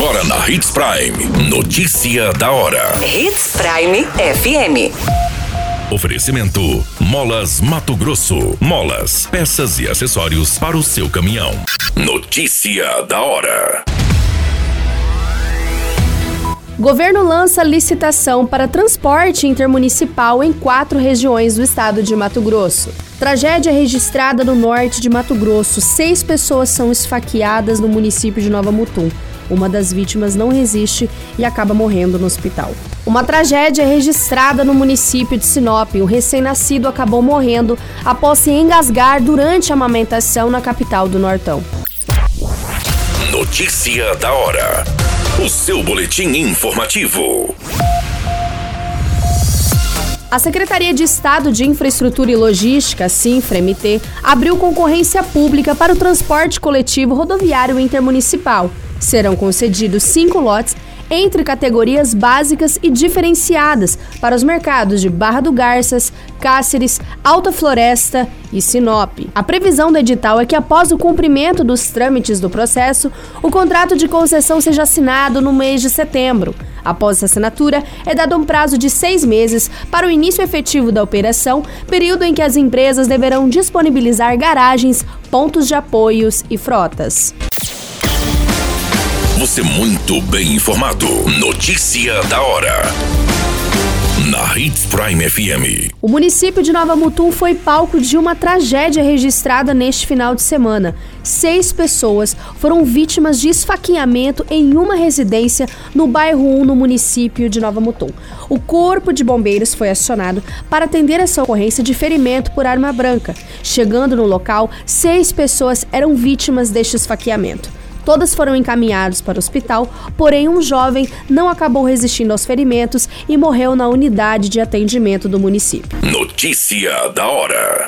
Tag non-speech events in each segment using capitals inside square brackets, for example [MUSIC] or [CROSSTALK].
Agora na Hits Prime. Notícia da hora. Hits Prime FM. Oferecimento: Molas Mato Grosso. Molas, peças e acessórios para o seu caminhão. Notícia da hora. Governo lança licitação para transporte intermunicipal em quatro regiões do estado de Mato Grosso. Tragédia registrada no norte de Mato Grosso. Seis pessoas são esfaqueadas no município de Nova Mutum. Uma das vítimas não resiste e acaba morrendo no hospital. Uma tragédia registrada no município de Sinop. O recém-nascido acabou morrendo após se engasgar durante a amamentação na capital do Nortão. Notícia da hora. O seu boletim informativo. A Secretaria de Estado de Infraestrutura e Logística, SINFRA-MT, abriu concorrência pública para o transporte coletivo rodoviário intermunicipal. Serão concedidos cinco lotes entre categorias básicas e diferenciadas para os mercados de Barra do Garças, Cáceres, Alta Floresta e Sinop. A previsão do edital é que, após o cumprimento dos trâmites do processo, o contrato de concessão seja assinado no mês de setembro. Após essa assinatura, é dado um prazo de seis meses para o início efetivo da operação, período em que as empresas deverão disponibilizar garagens, pontos de apoios e frotas. Você muito bem informado. Notícia da hora. Na Hits Prime FM. O município de Nova Mutum foi palco de uma tragédia registrada neste final de semana. Seis pessoas foram vítimas de esfaqueamento em uma residência no bairro 1, no município de Nova Mutum. O Corpo de Bombeiros foi acionado para atender essa ocorrência de ferimento por arma branca. Chegando no local, seis pessoas eram vítimas deste esfaqueamento. Todas foram encaminhadas para o hospital, porém um jovem não acabou resistindo aos ferimentos e morreu na unidade de atendimento do município. Notícia da hora.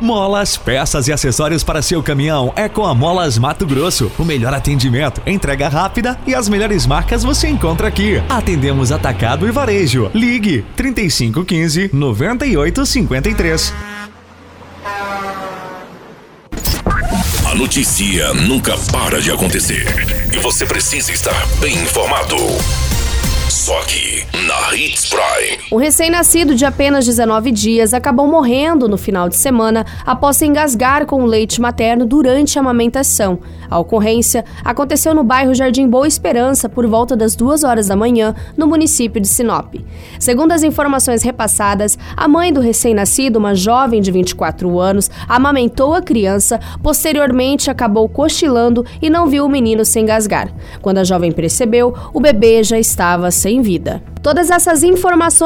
Molas, peças e acessórios para seu caminhão é com a Molas Mato Grosso. O melhor atendimento, entrega rápida e as melhores marcas você encontra aqui. Atendemos atacado e varejo. Ligue 3515 9853. Notícia nunca para de acontecer e você precisa estar bem informado. Só aqui, na Hits Prime. [LAUGHS] Um recém-nascido de apenas 19 dias acabou morrendo no final de semana após se engasgar com o leite materno durante a amamentação. A ocorrência aconteceu no bairro Jardim Boa Esperança por volta das 2 horas da manhã, no município de Sinop. Segundo as informações repassadas, a mãe do recém-nascido, uma jovem de 24 anos, amamentou a criança, posteriormente acabou cochilando e não viu o menino se engasgar. Quando a jovem percebeu, o bebê já estava sem vida. Todas essas informações